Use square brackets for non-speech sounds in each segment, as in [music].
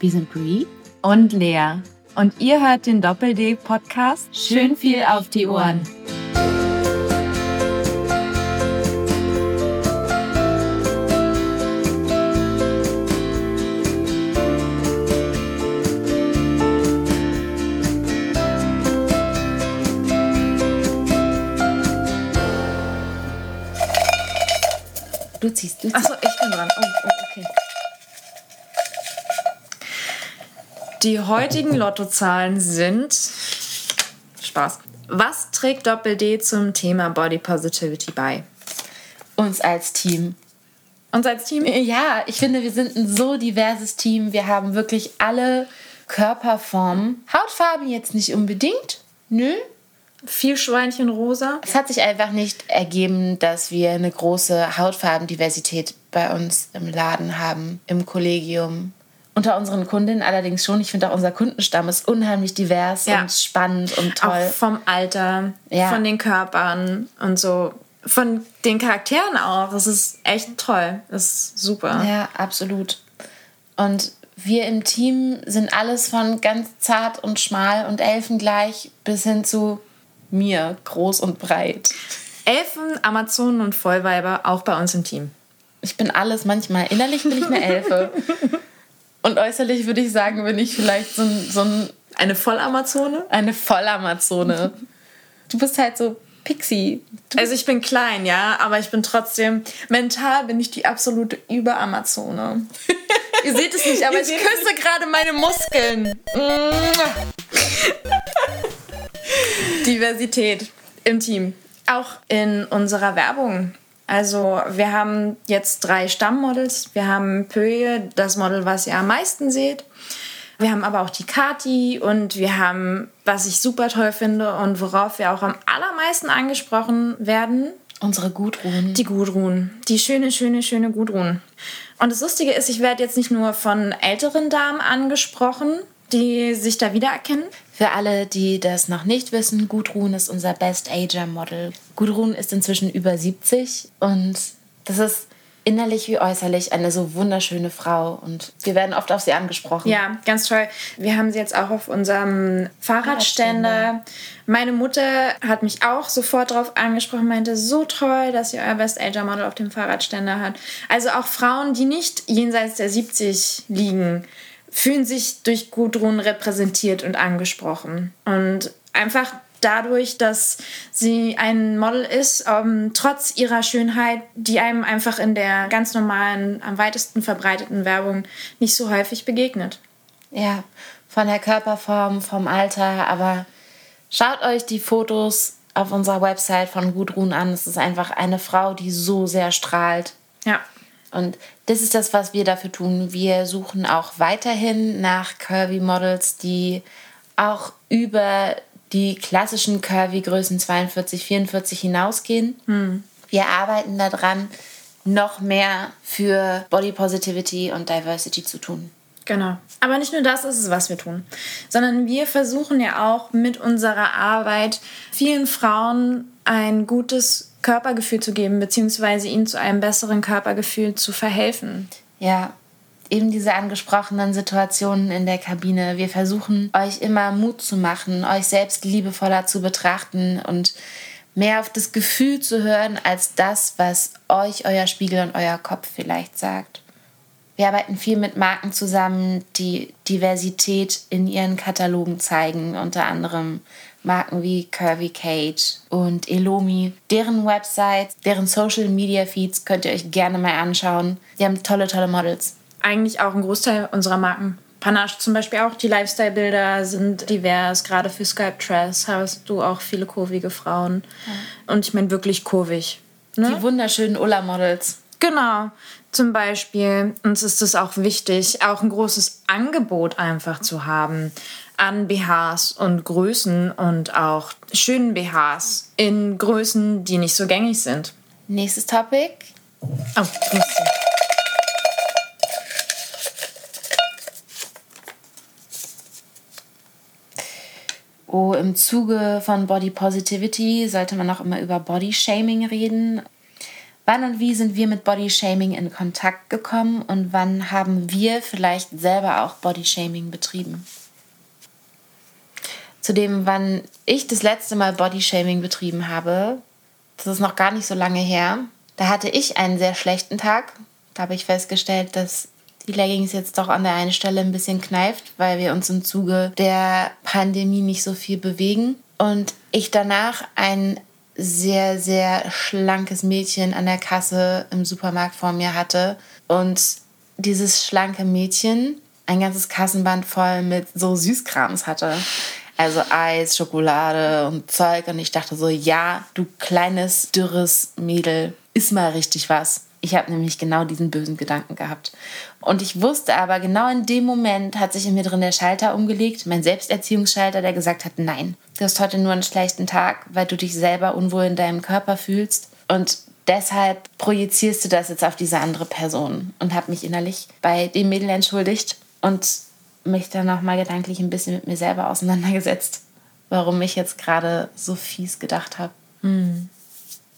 Wir sind Brie und Lea. Und ihr hört den Doppel-D-Podcast. Schön viel auf die Ohren. Die heutigen Lottozahlen sind. Spaß. Was trägt Doppel-D zum Thema Body Positivity bei? Uns als Team. Uns als Team? Ja, ich finde, wir sind ein so diverses Team. Wir haben wirklich alle Körperformen. Hautfarben jetzt nicht unbedingt. Nö, viel Schweinchen rosa. Es hat sich einfach nicht ergeben, dass wir eine große Hautfarbendiversität bei uns im Laden haben, im Kollegium. Unter unseren Kundinnen allerdings schon. Ich finde auch unser Kundenstamm ist unheimlich divers ja. und spannend und toll. Auch vom Alter, ja. von den Körpern und so. Von den Charakteren auch. Das ist echt toll. Das ist super. Ja, absolut. Und wir im Team sind alles von ganz zart und schmal und elfengleich bis hin zu mir groß und breit. Elfen, Amazonen und Vollweiber auch bei uns im Team. Ich bin alles manchmal. Innerlich bin ich eine Elfe. [laughs] und äußerlich würde ich sagen, bin ich vielleicht so ein. So ein eine Vollamazone? Eine Vollamazone. Du bist halt so Pixie. Du also ich bin klein, ja, aber ich bin trotzdem, mental bin ich die absolute Überamazone. [laughs] Ihr seht es nicht, aber ich küsse gerade meine Muskeln. [laughs] Diversität im Team. Auch in unserer Werbung. Also wir haben jetzt drei Stammmodels. Wir haben Pöje, das Model, was ihr am meisten seht. Wir haben aber auch die Kati und wir haben, was ich super toll finde und worauf wir auch am allermeisten angesprochen werden. Unsere Gudrun. Die Gudrun. Die schöne, schöne, schöne Gudrun. Und das Lustige ist, ich werde jetzt nicht nur von älteren Damen angesprochen, die sich da wiedererkennen. Für alle, die das noch nicht wissen, Gudrun ist unser Best Ager Model. Gudrun ist inzwischen über 70 und das ist innerlich wie äußerlich eine so wunderschöne Frau und wir werden oft auf sie angesprochen. Ja, ganz toll. Wir haben sie jetzt auch auf unserem Fahrradständer. Meine Mutter hat mich auch sofort darauf angesprochen, meinte, so toll, dass ihr euer Best Ager Model auf dem Fahrradständer hat. Also auch Frauen, die nicht jenseits der 70 liegen, fühlen sich durch Gudrun repräsentiert und angesprochen. Und einfach dadurch, dass sie ein Model ist, ähm, trotz ihrer Schönheit, die einem einfach in der ganz normalen, am weitesten verbreiteten Werbung nicht so häufig begegnet. Ja, von der Körperform, vom Alter, aber schaut euch die Fotos auf unserer Website von Gudrun an. Es ist einfach eine Frau, die so sehr strahlt. Ja. Und das ist das, was wir dafür tun. Wir suchen auch weiterhin nach Curvy Models, die auch über die klassischen Curvy-Größen 42, 44 hinausgehen. Hm. Wir arbeiten daran, noch mehr für Body Positivity und Diversity zu tun. Genau. Aber nicht nur das ist es, was wir tun, sondern wir versuchen ja auch mit unserer Arbeit vielen Frauen ein gutes Körpergefühl zu geben, beziehungsweise ihnen zu einem besseren Körpergefühl zu verhelfen. Ja, eben diese angesprochenen Situationen in der Kabine. Wir versuchen euch immer Mut zu machen, euch selbst liebevoller zu betrachten und mehr auf das Gefühl zu hören, als das, was euch euer Spiegel und euer Kopf vielleicht sagt. Wir arbeiten viel mit Marken zusammen, die Diversität in ihren Katalogen zeigen, unter anderem Marken wie Curvy Cage und Elomi. Deren Websites, deren Social Media Feeds könnt ihr euch gerne mal anschauen. Die haben tolle, tolle Models. Eigentlich auch ein Großteil unserer Marken. Panache zum Beispiel auch. Die Lifestyle-Bilder sind divers. Gerade für Skype Dress hast du auch viele kurvige Frauen. Ja. Und ich meine wirklich kurvig. Ne? Die wunderschönen Ulla-Models. Genau. Zum Beispiel, uns ist es auch wichtig, auch ein großes Angebot einfach zu haben an BHs und Größen und auch schönen BHs in Größen, die nicht so gängig sind. Nächstes Topic. Oh, Grüße. Oh, im Zuge von Body Positivity sollte man auch immer über Body Shaming reden Wann und wie sind wir mit Bodyshaming in Kontakt gekommen und wann haben wir vielleicht selber auch Bodyshaming betrieben? Zudem, wann ich das letzte Mal Bodyshaming betrieben habe, das ist noch gar nicht so lange her, da hatte ich einen sehr schlechten Tag. Da habe ich festgestellt, dass die Leggings jetzt doch an der einen Stelle ein bisschen kneift, weil wir uns im Zuge der Pandemie nicht so viel bewegen. Und ich danach ein sehr, sehr schlankes Mädchen an der Kasse im Supermarkt vor mir hatte. Und dieses schlanke Mädchen ein ganzes Kassenband voll mit so Süßkrams hatte. Also Eis, Schokolade und Zeug. Und ich dachte so, ja, du kleines, dürres Mädel, iss mal richtig was. Ich habe nämlich genau diesen bösen Gedanken gehabt. Und ich wusste aber, genau in dem Moment hat sich in mir drin der Schalter umgelegt, mein Selbsterziehungsschalter, der gesagt hat, nein, du hast heute nur einen schlechten Tag, weil du dich selber unwohl in deinem Körper fühlst. Und deshalb projizierst du das jetzt auf diese andere Person. Und habe mich innerlich bei dem Mädel entschuldigt und mich dann nochmal gedanklich ein bisschen mit mir selber auseinandergesetzt, warum ich jetzt gerade so fies gedacht habe. Mhm.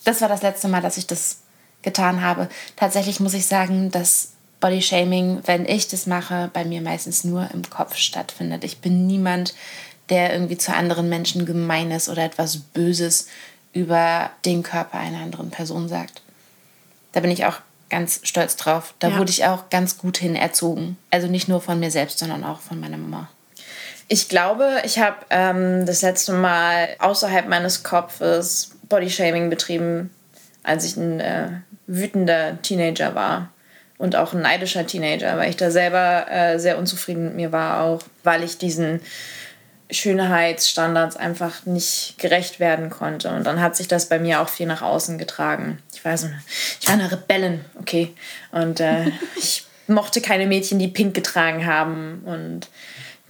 Das war das letzte Mal, dass ich das getan habe. Tatsächlich muss ich sagen, dass Bodyshaming, wenn ich das mache, bei mir meistens nur im Kopf stattfindet. Ich bin niemand, der irgendwie zu anderen Menschen gemein ist oder etwas Böses über den Körper einer anderen Person sagt. Da bin ich auch ganz stolz drauf. Da ja. wurde ich auch ganz gut hin erzogen. Also nicht nur von mir selbst, sondern auch von meiner Mama. Ich glaube, ich habe ähm, das letzte Mal außerhalb meines Kopfes Bodyshaming betrieben, als ich ein äh, wütender Teenager war und auch ein neidischer Teenager, weil ich da selber äh, sehr unzufrieden mit mir war, auch weil ich diesen Schönheitsstandards einfach nicht gerecht werden konnte. Und dann hat sich das bei mir auch viel nach außen getragen. Ich war so eine, ich war eine Rebellin, okay. Und äh, [laughs] ich mochte keine Mädchen, die pink getragen haben und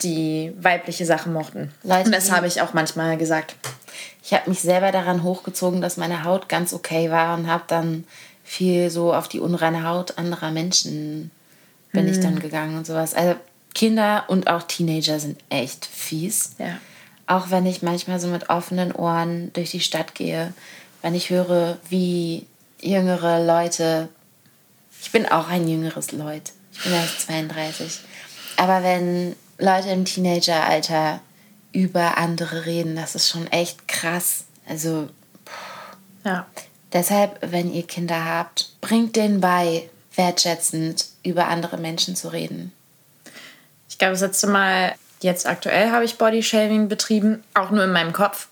die weibliche Sachen mochten. Leute, und das habe ich auch manchmal gesagt. Ich habe mich selber daran hochgezogen, dass meine Haut ganz okay war und habe dann viel so auf die unreine Haut anderer Menschen bin mhm. ich dann gegangen und sowas. Also Kinder und auch Teenager sind echt fies. Ja. Auch wenn ich manchmal so mit offenen Ohren durch die Stadt gehe, wenn ich höre, wie jüngere Leute, ich bin auch ein jüngeres Leut, ich bin erst 32, aber wenn Leute im Teenageralter über andere reden, das ist schon echt krass. Also, ja. Deshalb, wenn ihr Kinder habt, bringt denen bei, wertschätzend über andere Menschen zu reden. Ich glaube, das letzte Mal, jetzt aktuell, habe ich Bodyshaving betrieben, auch nur in meinem Kopf.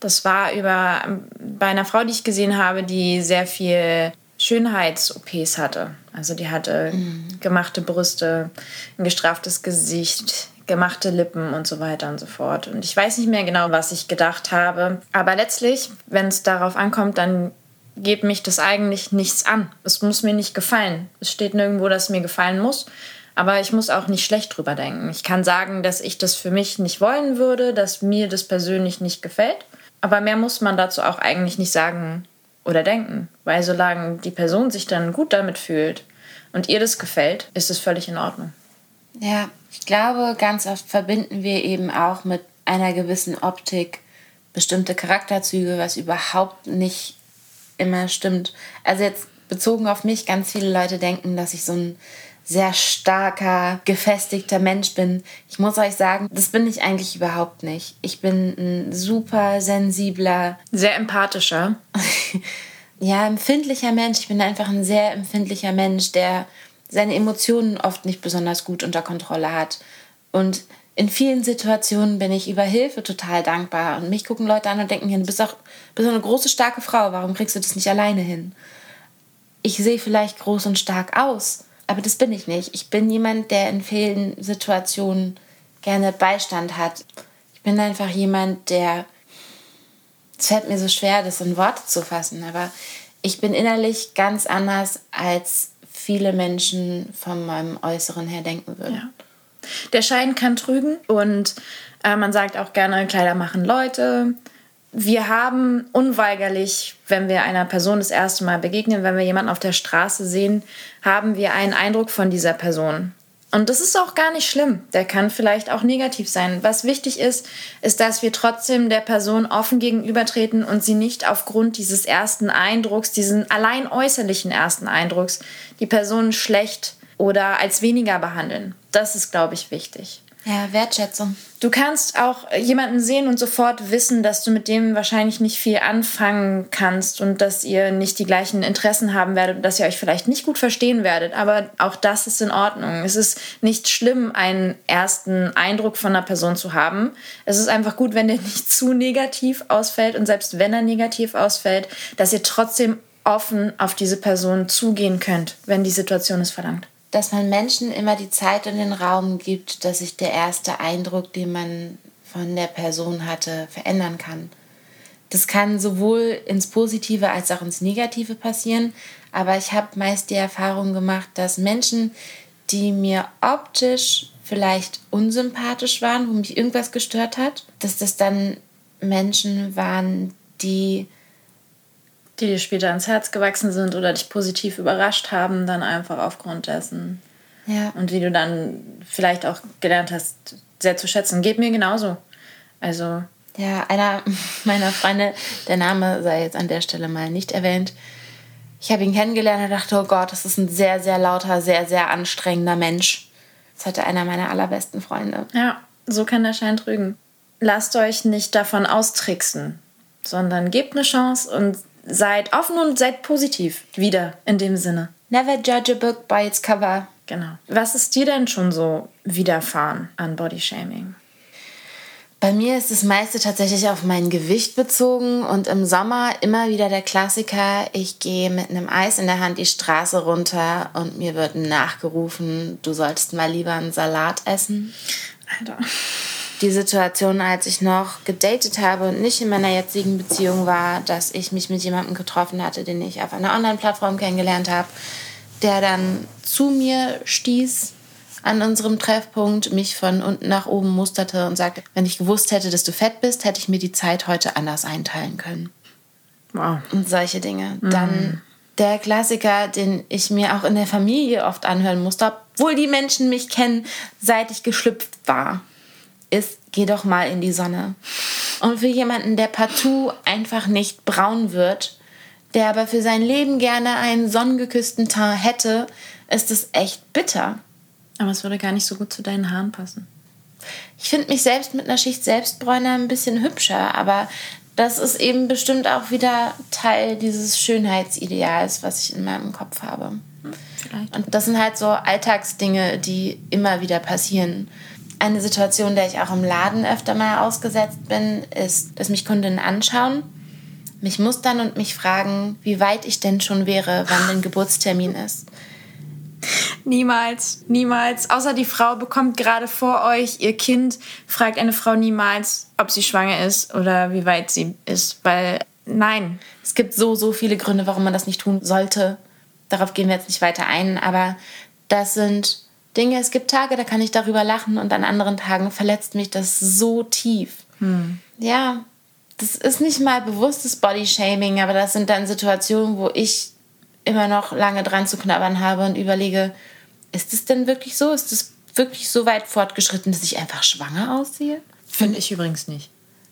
Das war über bei einer Frau, die ich gesehen habe, die sehr viel Schönheits-OPs hatte. Also die hatte mhm. gemachte Brüste, ein gestraftes Gesicht, gemachte Lippen und so weiter und so fort. Und ich weiß nicht mehr genau, was ich gedacht habe. Aber letztlich, wenn es darauf ankommt, dann geht mich das eigentlich nichts an. Es muss mir nicht gefallen. Es steht nirgendwo, dass es mir gefallen muss. Aber ich muss auch nicht schlecht drüber denken. Ich kann sagen, dass ich das für mich nicht wollen würde, dass mir das persönlich nicht gefällt. Aber mehr muss man dazu auch eigentlich nicht sagen oder denken. Weil solange die Person sich dann gut damit fühlt und ihr das gefällt, ist es völlig in Ordnung. Ja, ich glaube, ganz oft verbinden wir eben auch mit einer gewissen Optik bestimmte Charakterzüge, was überhaupt nicht immer stimmt. Also jetzt bezogen auf mich, ganz viele Leute denken, dass ich so ein sehr starker, gefestigter Mensch bin. Ich muss euch sagen, das bin ich eigentlich überhaupt nicht. Ich bin ein super sensibler, sehr empathischer. [laughs] ja, empfindlicher Mensch. Ich bin einfach ein sehr empfindlicher Mensch, der seine Emotionen oft nicht besonders gut unter Kontrolle hat. Und in vielen Situationen bin ich über Hilfe total dankbar. Und mich gucken Leute an und denken, du bist auch bist eine große, starke Frau. Warum kriegst du das nicht alleine hin? Ich sehe vielleicht groß und stark aus, aber das bin ich nicht. Ich bin jemand, der in vielen Situationen gerne Beistand hat. Ich bin einfach jemand, der. Es fällt mir so schwer, das in Worte zu fassen, aber ich bin innerlich ganz anders als viele Menschen von meinem Äußeren her denken würden. Ja. Der Schein kann trügen und äh, man sagt auch gerne, Kleider machen Leute. Wir haben unweigerlich, wenn wir einer Person das erste Mal begegnen, wenn wir jemanden auf der Straße sehen, haben wir einen Eindruck von dieser Person. Und das ist auch gar nicht schlimm. Der kann vielleicht auch negativ sein. Was wichtig ist, ist, dass wir trotzdem der Person offen gegenübertreten und sie nicht aufgrund dieses ersten Eindrucks, diesen allein äußerlichen ersten Eindrucks, die Person schlecht oder als weniger behandeln. Das ist, glaube ich, wichtig. Ja, Wertschätzung. Du kannst auch jemanden sehen und sofort wissen, dass du mit dem wahrscheinlich nicht viel anfangen kannst und dass ihr nicht die gleichen Interessen haben werdet und dass ihr euch vielleicht nicht gut verstehen werdet. Aber auch das ist in Ordnung. Es ist nicht schlimm, einen ersten Eindruck von einer Person zu haben. Es ist einfach gut, wenn der [laughs] nicht zu negativ ausfällt und selbst wenn er negativ ausfällt, dass ihr trotzdem offen auf diese Person zugehen könnt, wenn die Situation es verlangt dass man Menschen immer die Zeit und den Raum gibt, dass sich der erste Eindruck, den man von der Person hatte, verändern kann. Das kann sowohl ins Positive als auch ins Negative passieren, aber ich habe meist die Erfahrung gemacht, dass Menschen, die mir optisch vielleicht unsympathisch waren, wo mich irgendwas gestört hat, dass das dann Menschen waren, die die dir später ans Herz gewachsen sind oder dich positiv überrascht haben, dann einfach aufgrund dessen. Ja. Und wie du dann vielleicht auch gelernt hast, sehr zu schätzen. Geht mir genauso. Also. Ja, einer [laughs] meiner Freunde, der Name sei jetzt an der Stelle mal nicht erwähnt. Ich habe ihn kennengelernt und dachte, oh Gott, das ist ein sehr, sehr lauter, sehr, sehr anstrengender Mensch. Das hatte einer meiner allerbesten Freunde. Ja, so kann der Schein trügen. Lasst euch nicht davon austricksen, sondern gebt eine Chance und seid offen und seid positiv. Wieder in dem Sinne. Never judge a book by its cover. Genau. Was ist dir denn schon so widerfahren an Bodyshaming? Bei mir ist das meiste tatsächlich auf mein Gewicht bezogen und im Sommer immer wieder der Klassiker, ich gehe mit einem Eis in der Hand die Straße runter und mir wird nachgerufen, du solltest mal lieber einen Salat essen. Alter die Situation, als ich noch gedatet habe und nicht in meiner jetzigen Beziehung war, dass ich mich mit jemandem getroffen hatte, den ich auf einer Online-Plattform kennengelernt habe, der dann zu mir stieß an unserem Treffpunkt, mich von unten nach oben musterte und sagte, wenn ich gewusst hätte, dass du fett bist, hätte ich mir die Zeit heute anders einteilen können. Wow. Und solche Dinge. Mhm. Dann der Klassiker, den ich mir auch in der Familie oft anhören musste, obwohl die Menschen mich kennen, seit ich geschlüpft war ist, geh doch mal in die Sonne. Und für jemanden, der partout einfach nicht braun wird, der aber für sein Leben gerne einen sonnengeküssten Teint hätte, ist es echt bitter. Aber es würde gar nicht so gut zu deinen Haaren passen. Ich finde mich selbst mit einer Schicht Selbstbräuner ein bisschen hübscher, aber das ist eben bestimmt auch wieder Teil dieses Schönheitsideals, was ich in meinem Kopf habe. Vielleicht. Und das sind halt so Alltagsdinge, die immer wieder passieren. Eine Situation, der ich auch im Laden öfter mal ausgesetzt bin, ist, dass mich Kundinnen anschauen, mich mustern und mich fragen, wie weit ich denn schon wäre, wann denn Geburtstermin ist. Niemals, niemals. Außer die Frau bekommt gerade vor euch ihr Kind, fragt eine Frau niemals, ob sie schwanger ist oder wie weit sie ist, weil nein. Es gibt so, so viele Gründe, warum man das nicht tun sollte. Darauf gehen wir jetzt nicht weiter ein, aber das sind Dinge, es gibt Tage, da kann ich darüber lachen und an anderen Tagen verletzt mich das so tief. Hm. Ja, das ist nicht mal bewusstes Bodyshaming, aber das sind dann Situationen, wo ich immer noch lange dran zu knabbern habe und überlege, ist es denn wirklich so? Ist es wirklich so weit fortgeschritten, dass ich einfach schwanger aussehe? Finde ich übrigens nicht.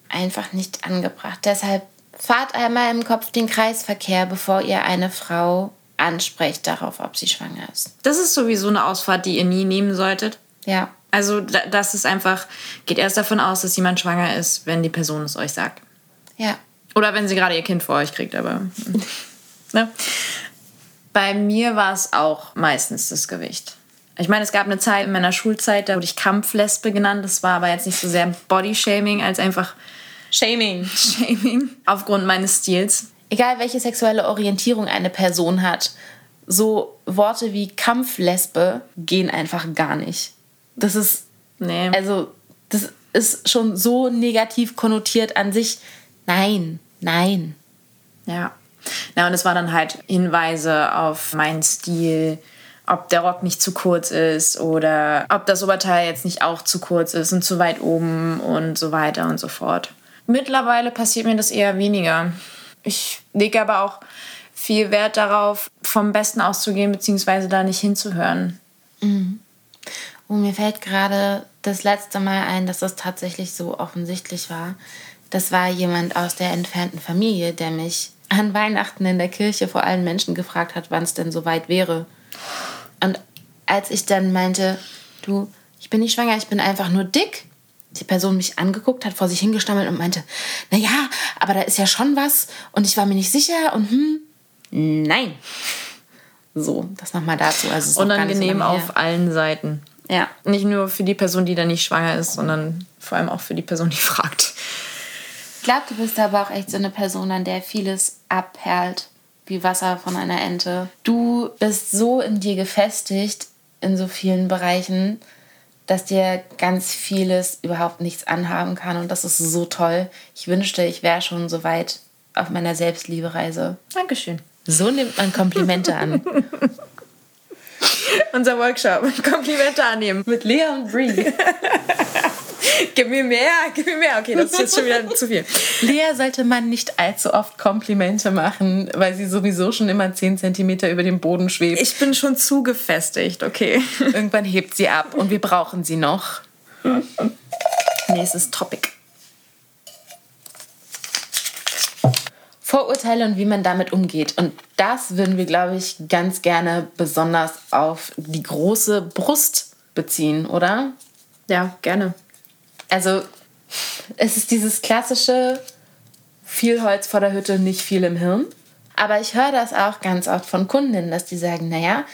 Einfach nicht angebracht. Deshalb fahrt einmal im Kopf den Kreisverkehr, bevor ihr eine Frau ansprecht darauf, ob sie schwanger ist. Das ist sowieso eine Ausfahrt, die ihr nie nehmen solltet. Ja. Also das ist einfach, geht erst davon aus, dass jemand schwanger ist, wenn die Person es euch sagt. Ja. Oder wenn sie gerade ihr Kind vor euch kriegt, aber. ne? Bei mir war es auch meistens das Gewicht. Ich meine, es gab eine Zeit in meiner Schulzeit, da wurde ich Kampflesbe genannt. Das war aber jetzt nicht so sehr Bodyshaming als einfach Shaming. Shaming. Aufgrund meines Stils egal welche sexuelle Orientierung eine Person hat, so Worte wie Kampflesbe gehen einfach gar nicht. Das ist, nee. also, das ist schon so negativ konnotiert an sich. Nein, nein. Ja. Na, und es war dann halt Hinweise auf meinen Stil, ob der Rock nicht zu kurz ist oder ob das Oberteil jetzt nicht auch zu kurz ist und zu weit oben und so weiter und so fort. Mittlerweile passiert mir das eher weniger. Ich lege aber auch viel Wert darauf, vom Besten auszugehen, beziehungsweise da nicht hinzuhören. Mhm. Oh, mir fällt gerade das letzte Mal ein, dass das tatsächlich so offensichtlich war. Das war jemand aus der entfernten Familie, der mich an Weihnachten in der Kirche vor allen Menschen gefragt hat, wann es denn soweit wäre. Und als ich dann meinte, du, ich bin nicht schwanger, ich bin einfach nur dick, die Person mich angeguckt hat, vor sich hingestammelt und meinte, na ja, aber da ist ja schon was und ich war mir nicht sicher und hm, nein. So, das nochmal dazu. Also Unangenehm so auf allen Seiten. Ja. Nicht nur für die Person, die da nicht schwanger ist, sondern vor allem auch für die Person, die [laughs] fragt. Ich glaube, du bist aber auch echt so eine Person, an der vieles abperlt, wie Wasser von einer Ente. Du bist so in dir gefestigt in so vielen Bereichen, dass dir ganz vieles überhaupt nichts anhaben kann. Und das ist so toll. Ich wünschte, ich wäre schon so weit auf meiner Selbstliebe-Reise. Dankeschön. So nimmt man Komplimente an. [laughs] Unser Workshop. Komplimente annehmen. Mit Lea und Brie. [laughs] [laughs] gib mir mehr, gib mir mehr. Okay, das ist jetzt schon wieder zu viel. Lea sollte man nicht allzu oft Komplimente machen, weil sie sowieso schon immer 10 cm über dem Boden schwebt. Ich bin schon zu gefestigt, okay. Irgendwann hebt sie ab und wir brauchen sie noch. Nächstes Topic. Vorurteile und wie man damit umgeht. Und das würden wir, glaube ich, ganz gerne besonders auf die große Brust beziehen, oder? Ja, gerne. Also, es ist dieses klassische viel Holz vor der Hütte, nicht viel im Hirn. Aber ich höre das auch ganz oft von Kundinnen, dass die sagen, naja,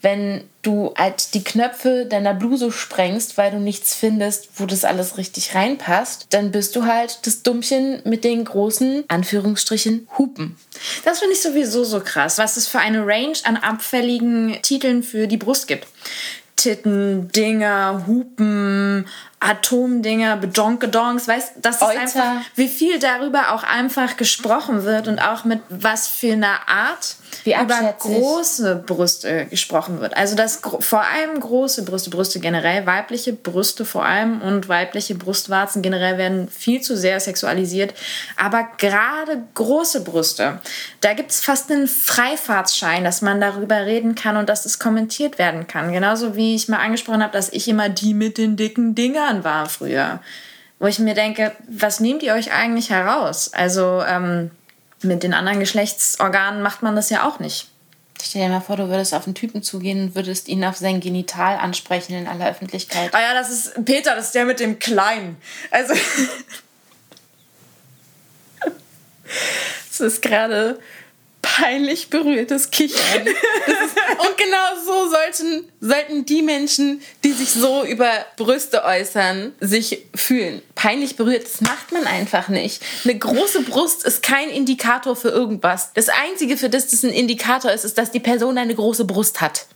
wenn du halt die Knöpfe deiner Bluse sprengst, weil du nichts findest, wo das alles richtig reinpasst, dann bist du halt das Dummchen mit den großen, Anführungsstrichen, Hupen. Das finde ich sowieso so krass, was es für eine Range an abfälligen Titeln für die Brust gibt. Titten, Dinger, Hupen, Atomdinger, Bedonkedongs, weißt das ist einfach, wie viel darüber auch einfach gesprochen wird und auch mit was für einer Art wie über große Brüste gesprochen wird. Also dass vor allem große Brüste, Brüste generell, weibliche Brüste vor allem und weibliche Brustwarzen generell werden viel zu sehr sexualisiert. Aber gerade große Brüste, da gibt es fast einen Freifahrtsschein, dass man darüber reden kann und dass es kommentiert werden kann. Genauso wie ich mal angesprochen habe, dass ich immer die mit den dicken Dingern war früher. Wo ich mir denke, was nehmt ihr euch eigentlich heraus? Also ähm, mit den anderen Geschlechtsorganen macht man das ja auch nicht. Stell dir mal vor, du würdest auf einen Typen zugehen und würdest ihn auf sein Genital ansprechen in aller Öffentlichkeit. Ah ja, das ist Peter, das ist der mit dem Kleinen. Also. [laughs] Es ist gerade peinlich berührtes Kichern. Ist, und genau so sollten, sollten die Menschen, die sich so über Brüste äußern, sich fühlen. Peinlich berührt, das macht man einfach nicht. Eine große Brust ist kein Indikator für irgendwas. Das Einzige, für das das ein Indikator ist, ist, dass die Person eine große Brust hat.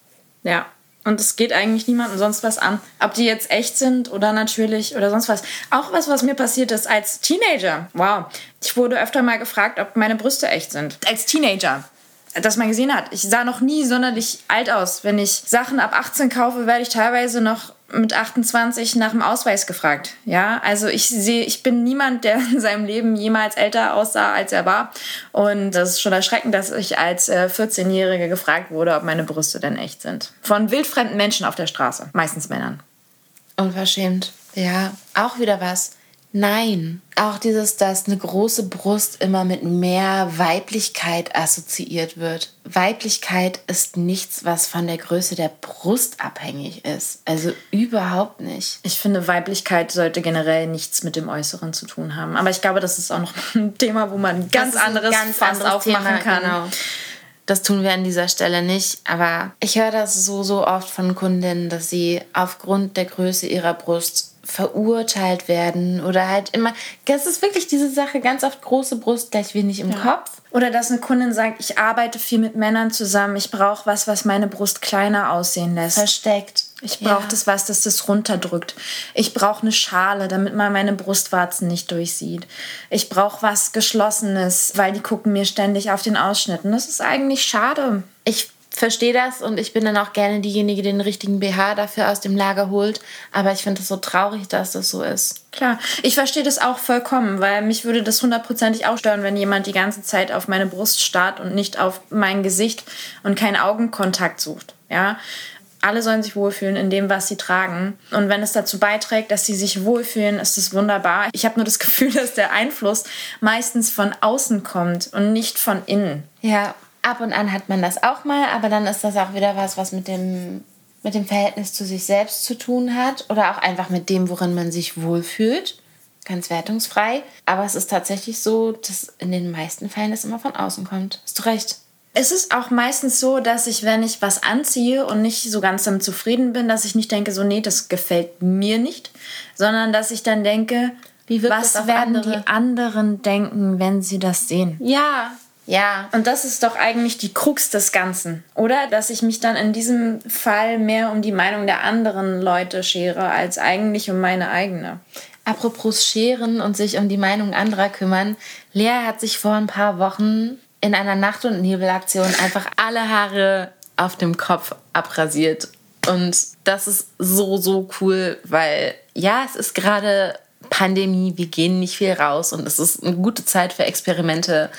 Ja. Und es geht eigentlich niemandem sonst was an. Ob die jetzt echt sind oder natürlich oder sonst was. Auch was, was mir passiert ist als Teenager. Wow. Ich wurde öfter mal gefragt, ob meine Brüste echt sind. Als Teenager das man gesehen hat. Ich sah noch nie sonderlich alt aus. Wenn ich Sachen ab 18 kaufe, werde ich teilweise noch mit 28 nach dem Ausweis gefragt. Ja, also ich sehe, ich bin niemand, der in seinem Leben jemals älter aussah, als er war. Und das ist schon erschreckend, dass ich als 14-Jährige äh, gefragt wurde, ob meine Brüste denn echt sind. Von wildfremden Menschen auf der Straße. Meistens Männern. Unverschämt. Ja, auch wieder was. Nein. Auch dieses, dass eine große Brust immer mit mehr Weiblichkeit assoziiert wird. Weiblichkeit ist nichts, was von der Größe der Brust abhängig ist. Also überhaupt nicht. Ich finde, Weiblichkeit sollte generell nichts mit dem Äußeren zu tun haben. Aber ich glaube, das ist auch noch [laughs] ein Thema, wo man ein ganz anderes ganz Fass aufmachen Thema, kann. Genau. Das tun wir an dieser Stelle nicht. Aber ich höre das so, so oft von Kundinnen, dass sie aufgrund der Größe ihrer Brust verurteilt werden oder halt immer. Das ist wirklich diese Sache, ganz oft große Brust gleich wenig im ja. Kopf. Oder dass eine Kundin sagt, ich arbeite viel mit Männern zusammen, ich brauche was, was meine Brust kleiner aussehen lässt. Versteckt. Ich brauche ja. das was, das das runterdrückt. Ich brauche eine Schale, damit man meine Brustwarzen nicht durchsieht. Ich brauche was Geschlossenes, weil die gucken mir ständig auf den Ausschnitt. Und das ist eigentlich schade. Ich verstehe das und ich bin dann auch gerne diejenige, die den richtigen BH dafür aus dem Lager holt. Aber ich finde es so traurig, dass das so ist. Klar, ich verstehe das auch vollkommen, weil mich würde das hundertprozentig auch stören, wenn jemand die ganze Zeit auf meine Brust starrt und nicht auf mein Gesicht und keinen Augenkontakt sucht. Ja, Alle sollen sich wohlfühlen in dem, was sie tragen. Und wenn es dazu beiträgt, dass sie sich wohlfühlen, ist es wunderbar. Ich habe nur das [laughs] Gefühl, dass der Einfluss meistens von außen kommt und nicht von innen. Ja, ab und an hat man das auch mal, aber dann ist das auch wieder was, was mit dem, mit dem Verhältnis zu sich selbst zu tun hat oder auch einfach mit dem, worin man sich wohlfühlt. Ganz wertungsfrei. Aber es ist tatsächlich so, dass in den meisten Fällen es immer von außen kommt. Hast du recht. Es ist auch meistens so, dass ich, wenn ich was anziehe und nicht so ganz damit zufrieden bin, dass ich nicht denke, so, nee, das gefällt mir nicht, sondern dass ich dann denke, was werden andere? die anderen denken, wenn sie das sehen? Ja, ja. Und das ist doch eigentlich die Krux des Ganzen, oder? Dass ich mich dann in diesem Fall mehr um die Meinung der anderen Leute schere, als eigentlich um meine eigene. Apropos scheren und sich um die Meinung anderer kümmern. Lea hat sich vor ein paar Wochen in einer Nacht- und Nebelaktion einfach alle Haare auf dem Kopf abrasiert. Und das ist so, so cool, weil ja, es ist gerade Pandemie, wir gehen nicht viel raus und es ist eine gute Zeit für Experimente.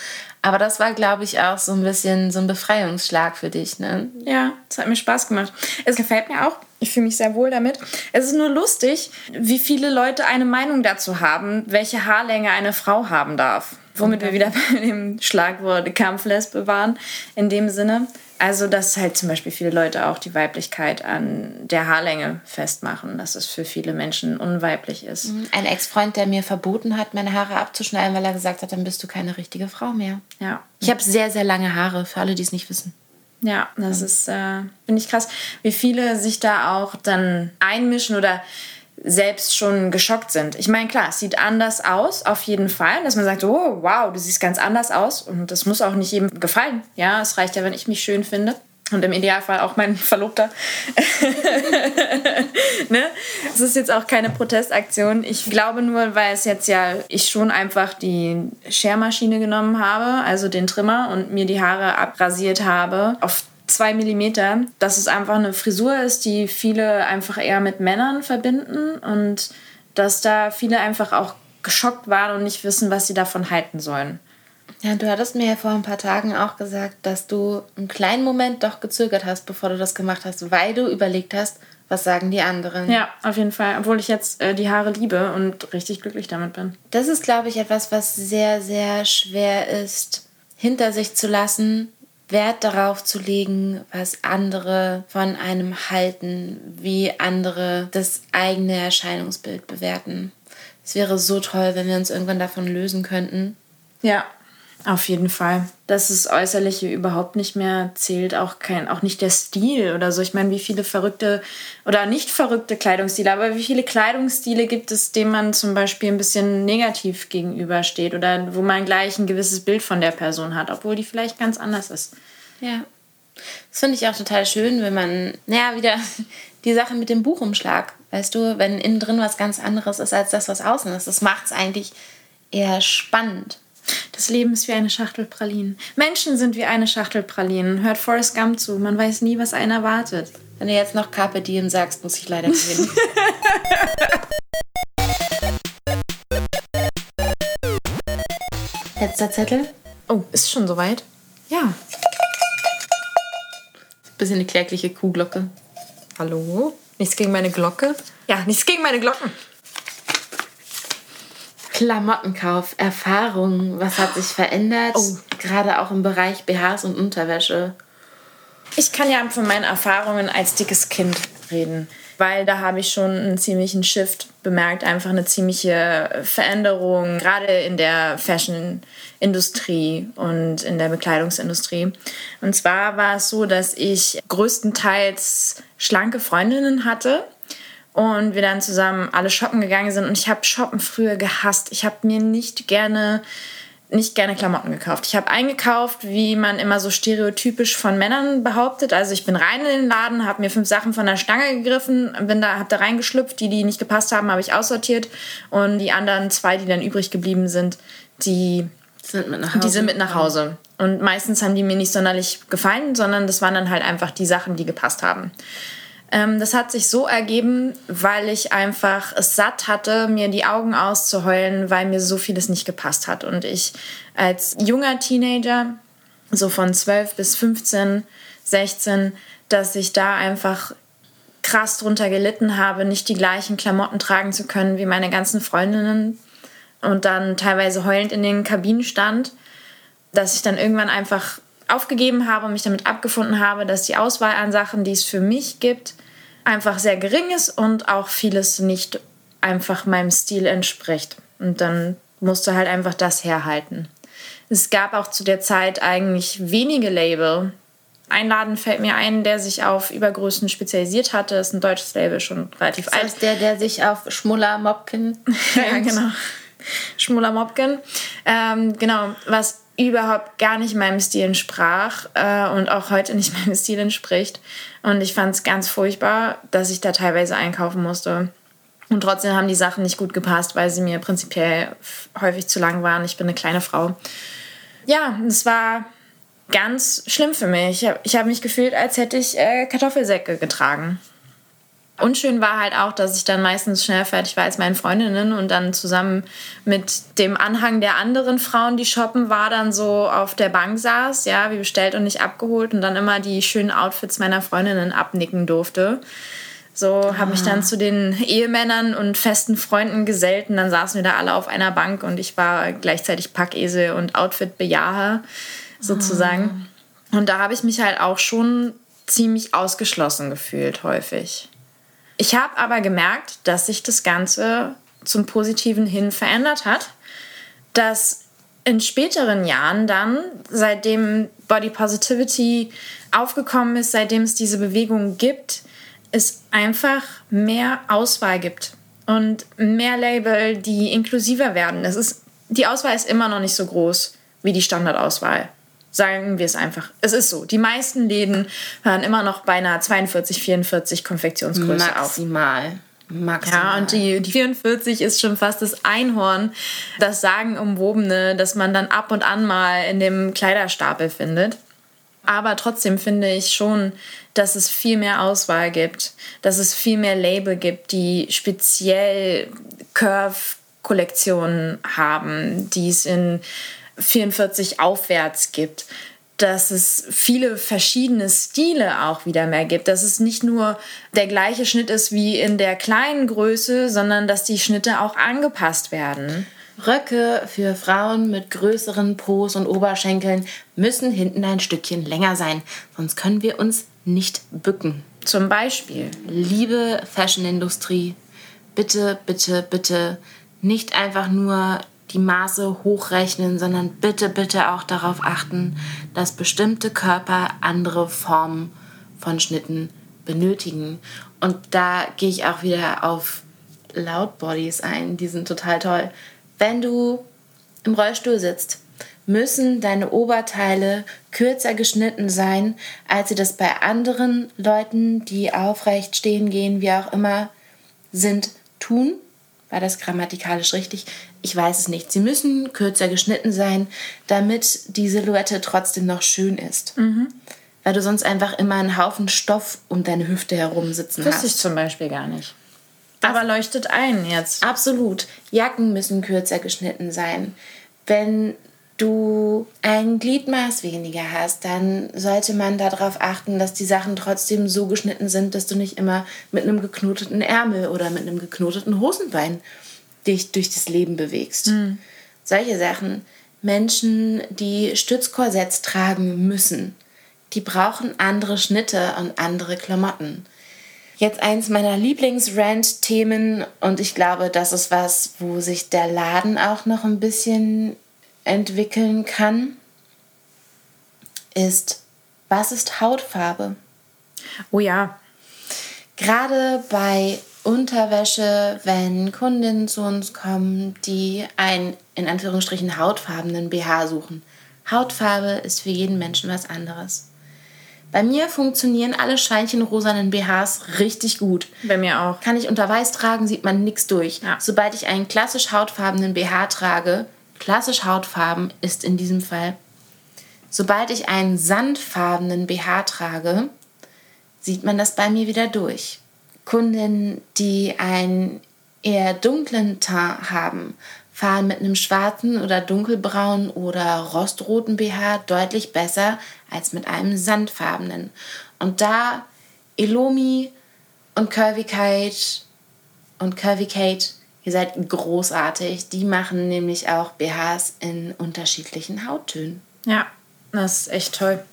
Aber das war, glaube ich, auch so ein bisschen so ein Befreiungsschlag für dich, ne? Ja, es hat mir Spaß gemacht. Es gefällt mir auch. Ich fühle mich sehr wohl damit. Es ist nur lustig, wie viele Leute eine Meinung dazu haben, welche Haarlänge eine Frau haben darf. Womit wir wieder [laughs] bei dem Schlagwort Kampflesbe waren, in dem Sinne. Also, dass halt zum Beispiel viele Leute auch die Weiblichkeit an der Haarlänge festmachen, dass es für viele Menschen unweiblich ist. Mhm. Ein Ex-Freund, der mir verboten hat, meine Haare abzuschneiden, weil er gesagt hat, dann bist du keine richtige Frau mehr. Ja. Ich habe sehr, sehr lange Haare, für alle, die es nicht wissen. Ja, das ist, äh, finde ich krass, wie viele sich da auch dann einmischen oder selbst schon geschockt sind. Ich meine, klar, es sieht anders aus, auf jeden Fall, dass man sagt, oh, wow, du siehst ganz anders aus und das muss auch nicht jedem gefallen. Ja, es reicht ja, wenn ich mich schön finde. Und im Idealfall auch mein [laughs] Verlobter. [laughs] ne? Es ist jetzt auch keine Protestaktion. Ich glaube nur, weil es jetzt ja ich schon einfach die Schermaschine genommen habe, also den Trimmer und mir die Haare abrasiert habe auf zwei Millimeter, dass es einfach eine Frisur ist, die viele einfach eher mit Männern verbinden und dass da viele einfach auch geschockt waren und nicht wissen, was sie davon halten sollen. Ja, du hattest mir ja vor ein paar Tagen auch gesagt, dass du einen kleinen Moment doch gezögert hast, bevor du das gemacht hast, weil du überlegt hast, was sagen die anderen. Ja, auf jeden Fall. Obwohl ich jetzt äh, die Haare liebe und richtig glücklich damit bin. Das ist, glaube ich, etwas, was sehr, sehr schwer ist, hinter sich zu lassen, Wert darauf zu legen, was andere von einem halten, wie andere das eigene Erscheinungsbild bewerten. Es wäre so toll, wenn wir uns irgendwann davon lösen könnten. Ja, auf jeden Fall. Dass das Äußerliche überhaupt nicht mehr zählt, auch kein, auch nicht der Stil oder so. Ich meine, wie viele verrückte oder nicht verrückte Kleidungsstile, aber wie viele Kleidungsstile gibt es, denen man zum Beispiel ein bisschen negativ gegenübersteht oder wo man gleich ein gewisses Bild von der Person hat, obwohl die vielleicht ganz anders ist. Ja. Das finde ich auch total schön, wenn man, naja, wieder [laughs] die Sache mit dem Buchumschlag, weißt du, wenn innen drin was ganz anderes ist als das, was außen ist. Das macht es eigentlich eher spannend. Das Leben ist wie eine Schachtel Pralinen. Menschen sind wie eine Schachtel Pralinen. Hört Forrest Gump zu. Man weiß nie, was einen erwartet. Wenn du jetzt noch Carpe Diem sagst, muss ich leider gehen. [laughs] Letzter Zettel. Oh, ist schon soweit? Ja. Bisschen eine klägliche Kuhglocke. Hallo? Nichts gegen meine Glocke? Ja, nichts gegen meine Glocken. Klamottenkauf, Erfahrungen, was hat sich verändert? Oh. Gerade auch im Bereich BHs und Unterwäsche. Ich kann ja von meinen Erfahrungen als dickes Kind reden, weil da habe ich schon einen ziemlichen Shift bemerkt, einfach eine ziemliche Veränderung, gerade in der Fashion-Industrie und in der Bekleidungsindustrie. Und zwar war es so, dass ich größtenteils schlanke Freundinnen hatte und wir dann zusammen alle shoppen gegangen sind. Und ich habe Shoppen früher gehasst. Ich habe mir nicht gerne nicht gerne Klamotten gekauft. Ich habe eingekauft, wie man immer so stereotypisch von Männern behauptet. Also ich bin rein in den Laden, habe mir fünf Sachen von der Stange gegriffen, bin da, habe da reingeschlüpft. Die, die nicht gepasst haben, habe ich aussortiert und die anderen zwei, die dann übrig geblieben sind, die sind mit nach Hause. Die sind mit nach Hause. Und meistens haben die mir nicht sonderlich gefallen, sondern das waren dann halt einfach die Sachen, die gepasst haben. Ähm, das hat sich so ergeben, weil ich einfach es satt hatte, mir die Augen auszuheulen, weil mir so vieles nicht gepasst hat. Und ich als junger Teenager, so von 12 bis 15, 16, dass ich da einfach krass drunter gelitten habe, nicht die gleichen Klamotten tragen zu können wie meine ganzen Freundinnen und dann teilweise heulend in den Kabinen stand, dass ich dann irgendwann einfach aufgegeben habe und mich damit abgefunden habe, dass die Auswahl an Sachen, die es für mich gibt, einfach sehr gering ist und auch vieles nicht einfach meinem Stil entspricht. Und dann musste halt einfach das herhalten. Es gab auch zu der Zeit eigentlich wenige Label. Ein Laden fällt mir ein, der sich auf Übergrößen spezialisiert hatte. Das ist ein deutsches Label, schon relativ alt. Das ist der, der sich auf Schmuller Mopken [laughs] Ja, genau. Schmuller Mopken. Ähm, genau, was überhaupt gar nicht meinem Stil entsprach äh, und auch heute nicht [laughs] meinem Stil entspricht. Und ich fand es ganz furchtbar, dass ich da teilweise einkaufen musste. Und trotzdem haben die Sachen nicht gut gepasst, weil sie mir prinzipiell häufig zu lang waren. Ich bin eine kleine Frau. Ja, es war ganz schlimm für mich. Ich habe hab mich gefühlt, als hätte ich äh, Kartoffelsäcke getragen. Unschön war halt auch, dass ich dann meistens schnell fertig war als meine Freundinnen und dann zusammen mit dem Anhang der anderen Frauen, die shoppen, war, dann so auf der Bank saß, ja, wie bestellt und nicht abgeholt und dann immer die schönen Outfits meiner Freundinnen abnicken durfte. So ah. habe ich dann zu den Ehemännern und festen Freunden gesellt und dann saßen wir da alle auf einer Bank und ich war gleichzeitig Packesel und Outfit-Bejaher sozusagen. Ah. Und da habe ich mich halt auch schon ziemlich ausgeschlossen gefühlt häufig. Ich habe aber gemerkt, dass sich das Ganze zum Positiven hin verändert hat, dass in späteren Jahren dann, seitdem Body Positivity aufgekommen ist, seitdem es diese Bewegung gibt, es einfach mehr Auswahl gibt und mehr Label, die inklusiver werden. Es ist, die Auswahl ist immer noch nicht so groß wie die Standardauswahl. Sagen wir es einfach. Es ist so. Die meisten Läden hören immer noch bei einer 42, 44 Konfektionsgröße Maximal. auf. Maximal. Maximal. Ja, und die, die 44 ist schon fast das Einhorn, das Sagenumwobene, das man dann ab und an mal in dem Kleiderstapel findet. Aber trotzdem finde ich schon, dass es viel mehr Auswahl gibt, dass es viel mehr Label gibt, die speziell Curve-Kollektionen haben, die es in 44 aufwärts gibt, dass es viele verschiedene Stile auch wieder mehr gibt, dass es nicht nur der gleiche Schnitt ist wie in der kleinen Größe, sondern dass die Schnitte auch angepasst werden. Röcke für Frauen mit größeren Pos und Oberschenkeln müssen hinten ein Stückchen länger sein, sonst können wir uns nicht bücken. Zum Beispiel. Liebe Fashionindustrie, bitte, bitte, bitte nicht einfach nur die Maße hochrechnen, sondern bitte, bitte auch darauf achten, dass bestimmte Körper andere Formen von Schnitten benötigen. Und da gehe ich auch wieder auf Loud Bodies ein, die sind total toll. Wenn du im Rollstuhl sitzt, müssen deine Oberteile kürzer geschnitten sein, als sie das bei anderen Leuten, die aufrecht stehen gehen, wie auch immer, sind, tun. War das grammatikalisch richtig? Ich weiß es nicht. Sie müssen kürzer geschnitten sein, damit die Silhouette trotzdem noch schön ist. Mhm. Weil du sonst einfach immer einen Haufen Stoff um deine Hüfte herum sitzen Wusste hast. ich zum Beispiel gar nicht. Aber leuchtet ein jetzt. Absolut. Jacken müssen kürzer geschnitten sein. Wenn du ein Gliedmaß weniger hast, dann sollte man darauf achten, dass die Sachen trotzdem so geschnitten sind, dass du nicht immer mit einem geknoteten Ärmel oder mit einem geknoteten Hosenbein dich durch das Leben bewegst. Mhm. Solche Sachen. Menschen, die Stützkorsetts tragen müssen, die brauchen andere Schnitte und andere Klamotten. Jetzt eins meiner Lieblings-Rant-Themen und ich glaube, das ist was, wo sich der Laden auch noch ein bisschen entwickeln kann, ist, was ist Hautfarbe? Oh ja. Gerade bei Unterwäsche, wenn Kundinnen zu uns kommen, die einen in Anführungsstrichen hautfarbenen BH suchen. Hautfarbe ist für jeden Menschen was anderes. Bei mir funktionieren alle scheinchenrosanen BHs richtig gut. Bei mir auch. Kann ich unter weiß tragen, sieht man nichts durch. Ja. Sobald ich einen klassisch hautfarbenen BH trage, klassisch Hautfarben ist in diesem Fall, sobald ich einen sandfarbenen BH trage, sieht man das bei mir wieder durch. Kundinnen, die einen eher dunklen Teint haben, fahren mit einem schwarzen oder dunkelbraunen oder rostroten BH deutlich besser als mit einem sandfarbenen. Und da Elomi und Curvy Kate und Curvy Kate, ihr seid großartig. Die machen nämlich auch BHs in unterschiedlichen Hauttönen. Ja, das ist echt toll.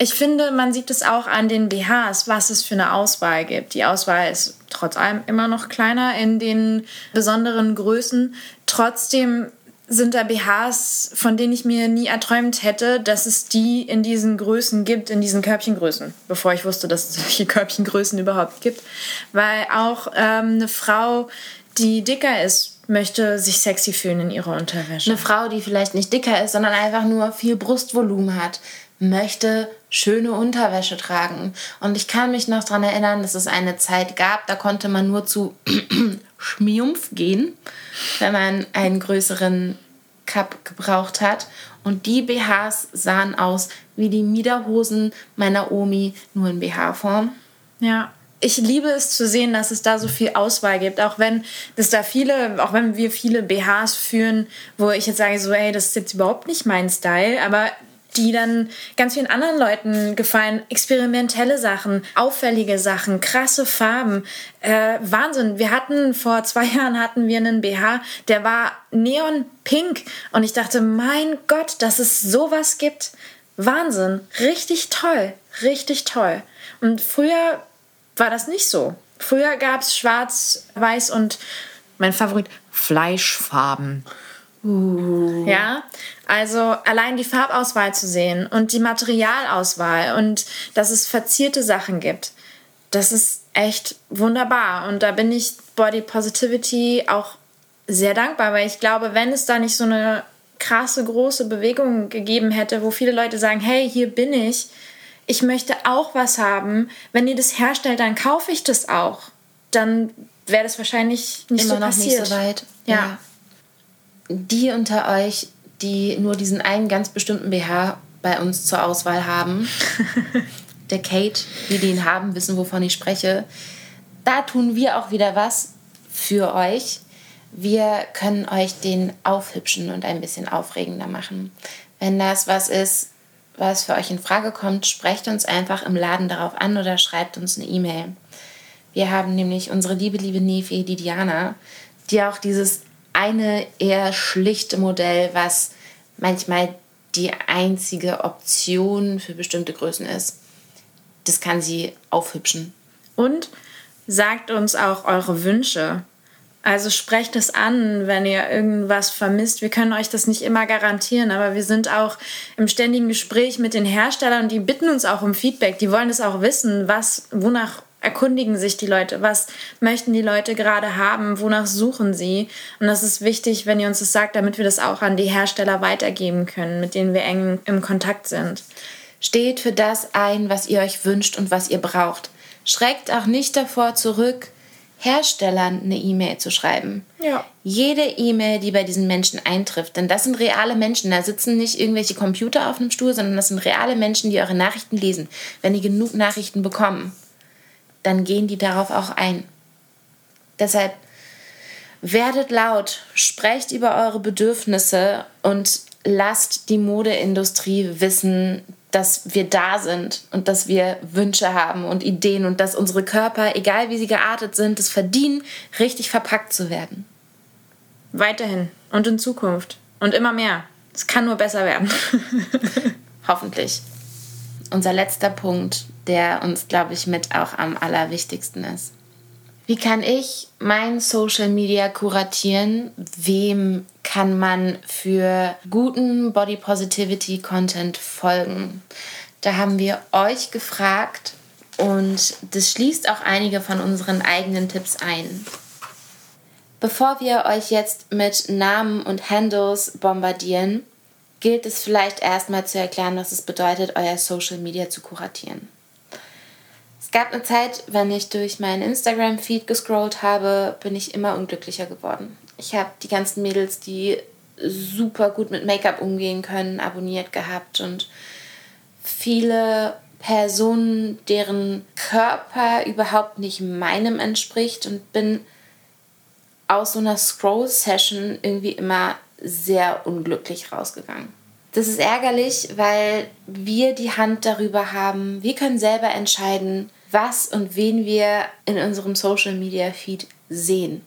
Ich finde, man sieht es auch an den BHs, was es für eine Auswahl gibt. Die Auswahl ist trotz allem immer noch kleiner in den besonderen Größen. Trotzdem sind da BHs, von denen ich mir nie erträumt hätte, dass es die in diesen Größen gibt, in diesen Körbchengrößen, bevor ich wusste, dass es solche Körbchengrößen überhaupt gibt. Weil auch ähm, eine Frau, die dicker ist, möchte sich sexy fühlen in ihrer Unterwäsche. Eine Frau, die vielleicht nicht dicker ist, sondern einfach nur viel Brustvolumen hat, möchte schöne Unterwäsche tragen. Und ich kann mich noch daran erinnern, dass es eine Zeit gab, da konnte man nur zu [clears throat] Schmiumpf gehen, wenn man einen größeren Cup gebraucht hat. Und die BHs sahen aus wie die Miederhosen meiner Omi, nur in BH-Form. Ja. Ich liebe es zu sehen, dass es da so viel Auswahl gibt. Auch wenn es da viele, auch wenn wir viele BHs führen, wo ich jetzt sage, so, ey, das ist jetzt überhaupt nicht mein Style, aber die dann ganz vielen anderen Leuten gefallen. Experimentelle Sachen, auffällige Sachen, krasse Farben. Äh, Wahnsinn. Wir hatten vor zwei [laughs] Jahren hatten wir einen BH, der war neonpink. Und ich dachte, mein Gott, dass es sowas gibt. Wahnsinn. Richtig toll. Richtig toll. Und früher war das nicht so. Früher gab es schwarz, weiß und mein Favorit, Fleischfarben. Uh. Ja, also allein die Farbauswahl zu sehen und die Materialauswahl und dass es verzierte Sachen gibt, das ist echt wunderbar. Und da bin ich Body Positivity auch sehr dankbar, weil ich glaube, wenn es da nicht so eine krasse, große Bewegung gegeben hätte, wo viele Leute sagen, hey, hier bin ich, ich möchte auch was haben, wenn ihr das herstellt, dann kaufe ich das auch. Dann wäre das wahrscheinlich nicht Immer so passiert. Nicht so weit. ja. ja die unter euch, die nur diesen einen ganz bestimmten BH bei uns zur Auswahl haben, [laughs] der Kate, die den haben, wissen, wovon ich spreche, da tun wir auch wieder was für euch. Wir können euch den aufhübschen und ein bisschen aufregender machen. Wenn das was ist, was für euch in Frage kommt, sprecht uns einfach im Laden darauf an oder schreibt uns eine E-Mail. Wir haben nämlich unsere liebe, liebe Nefe, die Diana, die auch dieses eine eher schlichte Modell, was manchmal die einzige Option für bestimmte Größen ist. Das kann sie aufhübschen. Und sagt uns auch eure Wünsche. Also sprecht es an, wenn ihr irgendwas vermisst. Wir können euch das nicht immer garantieren, aber wir sind auch im ständigen Gespräch mit den Herstellern die bitten uns auch um Feedback. Die wollen es auch wissen, was, wonach erkundigen sich die Leute, was möchten die Leute gerade haben, wonach suchen sie. Und das ist wichtig, wenn ihr uns das sagt, damit wir das auch an die Hersteller weitergeben können, mit denen wir eng im Kontakt sind. Steht für das ein, was ihr euch wünscht und was ihr braucht. Schreckt auch nicht davor zurück, Herstellern eine E-Mail zu schreiben. Ja. Jede E-Mail, die bei diesen Menschen eintrifft, denn das sind reale Menschen, da sitzen nicht irgendwelche Computer auf einem Stuhl, sondern das sind reale Menschen, die eure Nachrichten lesen. Wenn die genug Nachrichten bekommen, dann gehen die darauf auch ein. Deshalb werdet laut, sprecht über eure Bedürfnisse und lasst die Modeindustrie wissen, dass wir da sind und dass wir Wünsche haben und Ideen und dass unsere Körper, egal wie sie geartet sind, es verdienen, richtig verpackt zu werden. Weiterhin und in Zukunft und immer mehr. Es kann nur besser werden. [laughs] Hoffentlich. Unser letzter Punkt der uns, glaube ich, mit auch am allerwichtigsten ist. Wie kann ich mein Social Media kuratieren? Wem kann man für guten Body Positivity Content folgen? Da haben wir euch gefragt und das schließt auch einige von unseren eigenen Tipps ein. Bevor wir euch jetzt mit Namen und Handles bombardieren, gilt es vielleicht erstmal zu erklären, was es bedeutet, euer Social Media zu kuratieren. Es gab eine Zeit, wenn ich durch meinen Instagram-Feed gescrollt habe, bin ich immer unglücklicher geworden. Ich habe die ganzen Mädels, die super gut mit Make-up umgehen können, abonniert gehabt und viele Personen, deren Körper überhaupt nicht meinem entspricht und bin aus so einer Scroll-Session irgendwie immer sehr unglücklich rausgegangen. Das ist ärgerlich, weil wir die Hand darüber haben. Wir können selber entscheiden, was und wen wir in unserem Social Media Feed sehen.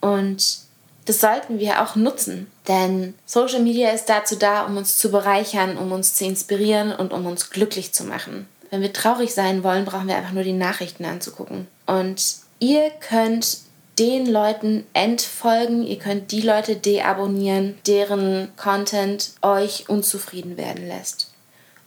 Und das sollten wir auch nutzen, denn Social Media ist dazu da, um uns zu bereichern, um uns zu inspirieren und um uns glücklich zu machen. Wenn wir traurig sein wollen, brauchen wir einfach nur die Nachrichten anzugucken. Und ihr könnt den Leuten entfolgen, ihr könnt die Leute deabonnieren, deren Content euch unzufrieden werden lässt.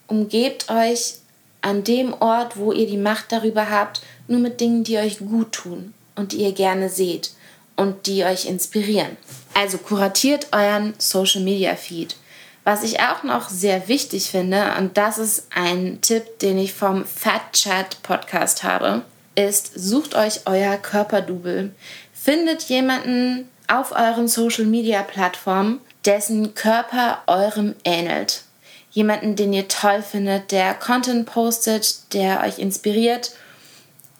Umgebt euch an dem Ort, wo ihr die Macht darüber habt, nur mit Dingen, die euch gut tun und die ihr gerne seht und die euch inspirieren. Also kuratiert euren Social Media Feed. Was ich auch noch sehr wichtig finde, und das ist ein Tipp, den ich vom Fat Chat Podcast habe, ist, sucht euch euer Körperdouble. Findet jemanden auf euren Social Media Plattformen, dessen Körper eurem ähnelt jemanden, den ihr toll findet, der Content postet, der euch inspiriert.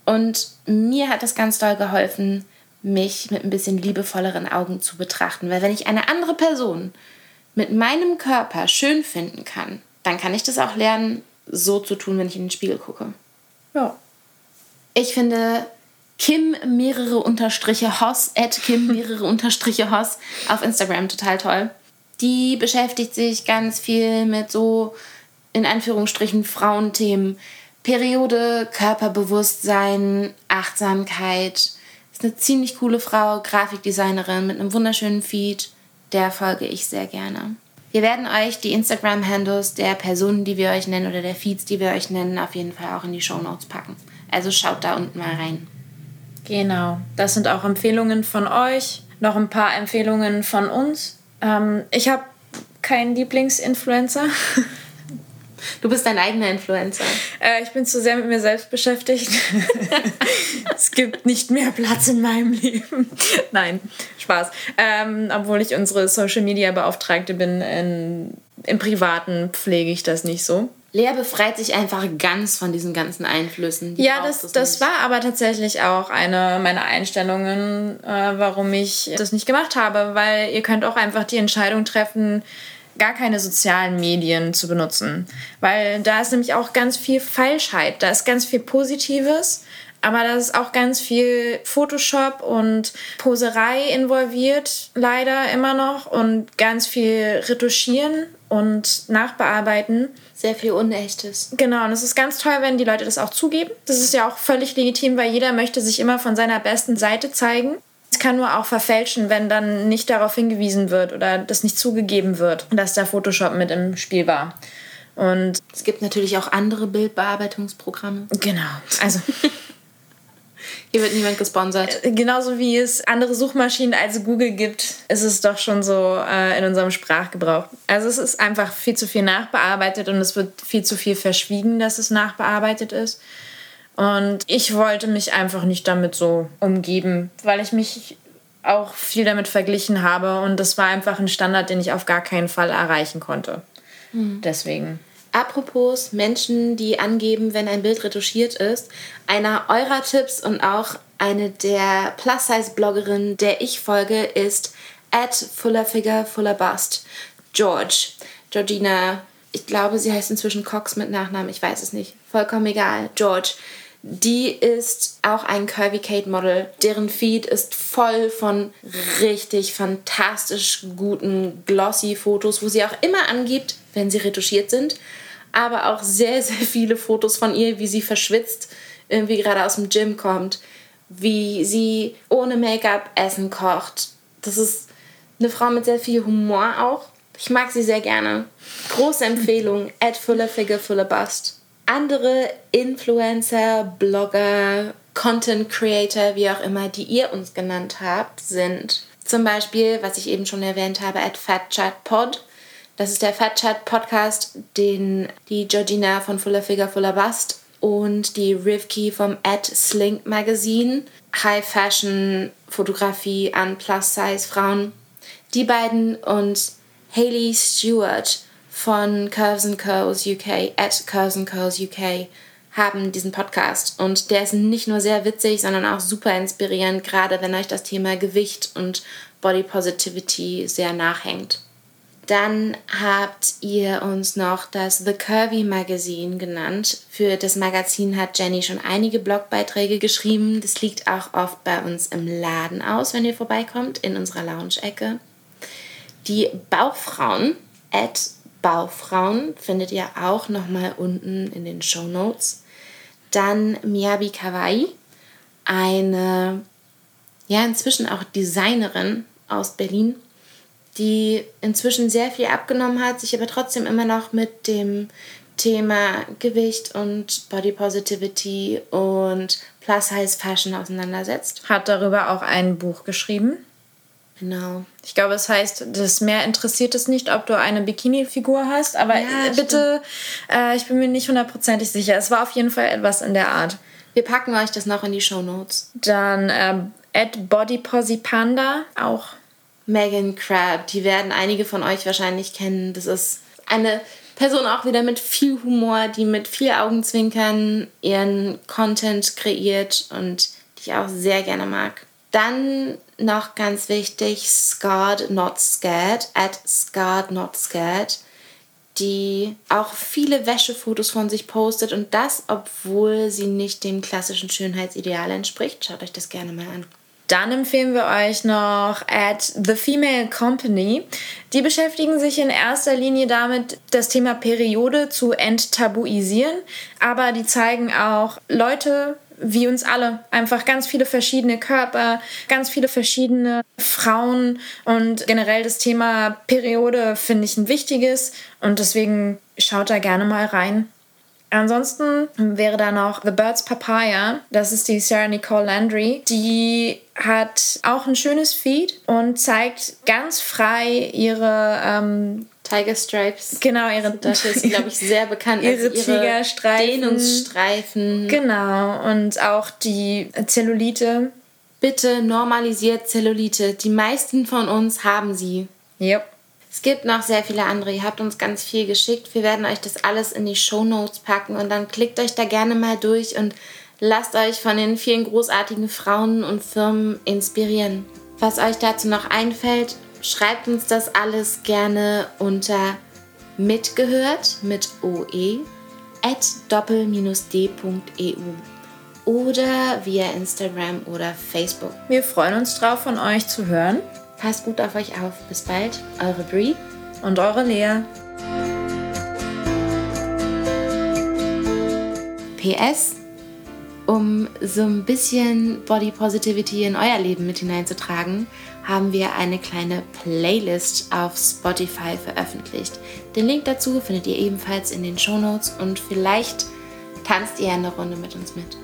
Und mir hat das ganz doll geholfen, mich mit ein bisschen liebevolleren Augen zu betrachten. Weil wenn ich eine andere Person mit meinem Körper schön finden kann, dann kann ich das auch lernen, so zu tun, wenn ich in den Spiegel gucke. Ja. Ich finde Kim mehrere Unterstriche Hoss, at Kim mehrere Unterstriche Hoss auf Instagram total toll die beschäftigt sich ganz viel mit so, in Anführungsstrichen, Frauenthemen. Periode, Körperbewusstsein, Achtsamkeit. Ist eine ziemlich coole Frau, Grafikdesignerin mit einem wunderschönen Feed. Der folge ich sehr gerne. Wir werden euch die Instagram-Handles der Personen, die wir euch nennen, oder der Feeds, die wir euch nennen, auf jeden Fall auch in die Show Notes packen. Also schaut da unten mal rein. Genau, das sind auch Empfehlungen von euch. Noch ein paar Empfehlungen von uns. Ähm, ich habe keinen Lieblingsinfluencer. [laughs] Du bist dein eigener Influencer. Äh, ich bin zu sehr mit mir selbst beschäftigt. [laughs] es gibt nicht mehr Platz in meinem Leben. [laughs] Nein, Spaß. Ähm, obwohl ich unsere Social Media Beauftragte bin, in, im Privaten pflege ich das nicht so. Lea befreit sich einfach ganz von diesen ganzen Einflüssen. Die ja, das, das, das war aber tatsächlich auch eine meiner Einstellungen, äh, warum ich das nicht gemacht habe, weil ihr könnt auch einfach die Entscheidung treffen, gar keine sozialen Medien zu benutzen. Weil da ist nämlich auch ganz viel Falschheit, da ist ganz viel Positives, aber da ist auch ganz viel Photoshop und Poserei involviert, leider immer noch, und ganz viel Retuschieren und Nachbearbeiten. Sehr viel Unechtes. Genau, und es ist ganz toll, wenn die Leute das auch zugeben. Das ist ja auch völlig legitim, weil jeder möchte sich immer von seiner besten Seite zeigen. Es kann nur auch verfälschen, wenn dann nicht darauf hingewiesen wird oder das nicht zugegeben wird, dass der Photoshop mit im Spiel war. Und es gibt natürlich auch andere Bildbearbeitungsprogramme. Genau. Also [laughs] Hier wird niemand gesponsert. Äh, genauso wie es andere Suchmaschinen als Google gibt, ist es doch schon so äh, in unserem Sprachgebrauch. Also es ist einfach viel zu viel nachbearbeitet und es wird viel zu viel verschwiegen, dass es nachbearbeitet ist. Und ich wollte mich einfach nicht damit so umgeben, weil ich mich auch viel damit verglichen habe und das war einfach ein Standard, den ich auf gar keinen Fall erreichen konnte. Mhm. Deswegen. Apropos Menschen, die angeben, wenn ein Bild retuschiert ist, einer eurer Tipps und auch eine der Plus-Size-Bloggerinnen, der ich folge, ist at Fuller Figure, Fuller Bust. George. Georgina, ich glaube, sie heißt inzwischen Cox mit Nachnamen, ich weiß es nicht. Vollkommen egal. George. Die ist auch ein Curvy Kate Model. Deren Feed ist voll von richtig fantastisch guten glossy Fotos, wo sie auch immer angibt, wenn sie retuschiert sind, aber auch sehr, sehr viele Fotos von ihr, wie sie verschwitzt irgendwie gerade aus dem Gym kommt, wie sie ohne Make-up Essen kocht. Das ist eine Frau mit sehr viel Humor auch. Ich mag sie sehr gerne. Große Empfehlung, at Fuller Figure, Fuller Bust. Andere Influencer, Blogger, Content Creator, wie auch immer, die ihr uns genannt habt, sind zum Beispiel, was ich eben schon erwähnt habe, at FatChatPod. Das ist der Fat Chat Podcast, den die Georgina von Fuller Figure Fuller Bust und die Rivki vom Ad Slink Magazine, High Fashion Fotografie an Plus Size Frauen. Die beiden und Hayley Stewart von Curves and Curls UK, at Curves and Curls UK, haben diesen Podcast. Und der ist nicht nur sehr witzig, sondern auch super inspirierend, gerade wenn euch das Thema Gewicht und Body Positivity sehr nachhängt. Dann habt ihr uns noch das The Curvy Magazine genannt. Für das Magazin hat Jenny schon einige Blogbeiträge geschrieben. Das liegt auch oft bei uns im Laden aus, wenn ihr vorbeikommt, in unserer Lounge-Ecke. Die Bauchfrauen, at Bauchfrauen, findet ihr auch nochmal unten in den Show Notes. Dann Miyabi Kawaii, eine, ja, inzwischen auch Designerin aus Berlin die inzwischen sehr viel abgenommen hat, sich aber trotzdem immer noch mit dem Thema Gewicht und Body Positivity und Plus-Size Fashion auseinandersetzt. Hat darüber auch ein Buch geschrieben. Genau. Ich glaube, es heißt, das mehr interessiert es nicht, ob du eine Bikini-Figur hast, aber ja, bitte, äh, ich bin mir nicht hundertprozentig sicher. Es war auf jeden Fall etwas in der Art. Wir packen euch das noch in die Show Notes. Dann äh, at Bodyposipanda auch Megan Crab, die werden einige von euch wahrscheinlich kennen. Das ist eine Person auch wieder mit viel Humor, die mit viel Augenzwinkern ihren Content kreiert und die ich auch sehr gerne mag. Dann noch ganz wichtig, Scarred Not Scared, at Scarred Not Scared, die auch viele Wäschefotos von sich postet und das, obwohl sie nicht dem klassischen Schönheitsideal entspricht. Schaut euch das gerne mal an. Dann empfehlen wir euch noch at The Female Company. Die beschäftigen sich in erster Linie damit, das Thema Periode zu enttabuisieren, aber die zeigen auch Leute wie uns alle. Einfach ganz viele verschiedene Körper, ganz viele verschiedene Frauen und generell das Thema Periode finde ich ein wichtiges und deswegen schaut da gerne mal rein. Ansonsten wäre da noch The Birds Papaya. Das ist die Sarah Nicole Landry. Die hat auch ein schönes Feed und zeigt ganz frei ihre ähm, Tiger Stripes. Genau, ihre. Das ist, glaube ich, [laughs] sehr bekannt. ihre, ihre Tigerstreifen. Dehnungsstreifen. Genau, und auch die Zellulite. Bitte normalisiert Zellulite. Die meisten von uns haben sie. Yep. Es gibt noch sehr viele andere. Ihr habt uns ganz viel geschickt. Wir werden euch das alles in die Show Notes packen und dann klickt euch da gerne mal durch und lasst euch von den vielen großartigen Frauen und Firmen inspirieren. Was euch dazu noch einfällt, schreibt uns das alles gerne unter mitgehört mit OE at doppel-d.eu oder via Instagram oder Facebook. Wir freuen uns drauf, von euch zu hören. Passt gut auf euch auf. Bis bald, eure Brie und eure Lea. PS, um so ein bisschen Body Positivity in euer Leben mit hineinzutragen, haben wir eine kleine Playlist auf Spotify veröffentlicht. Den Link dazu findet ihr ebenfalls in den Show Notes und vielleicht tanzt ihr eine Runde mit uns mit.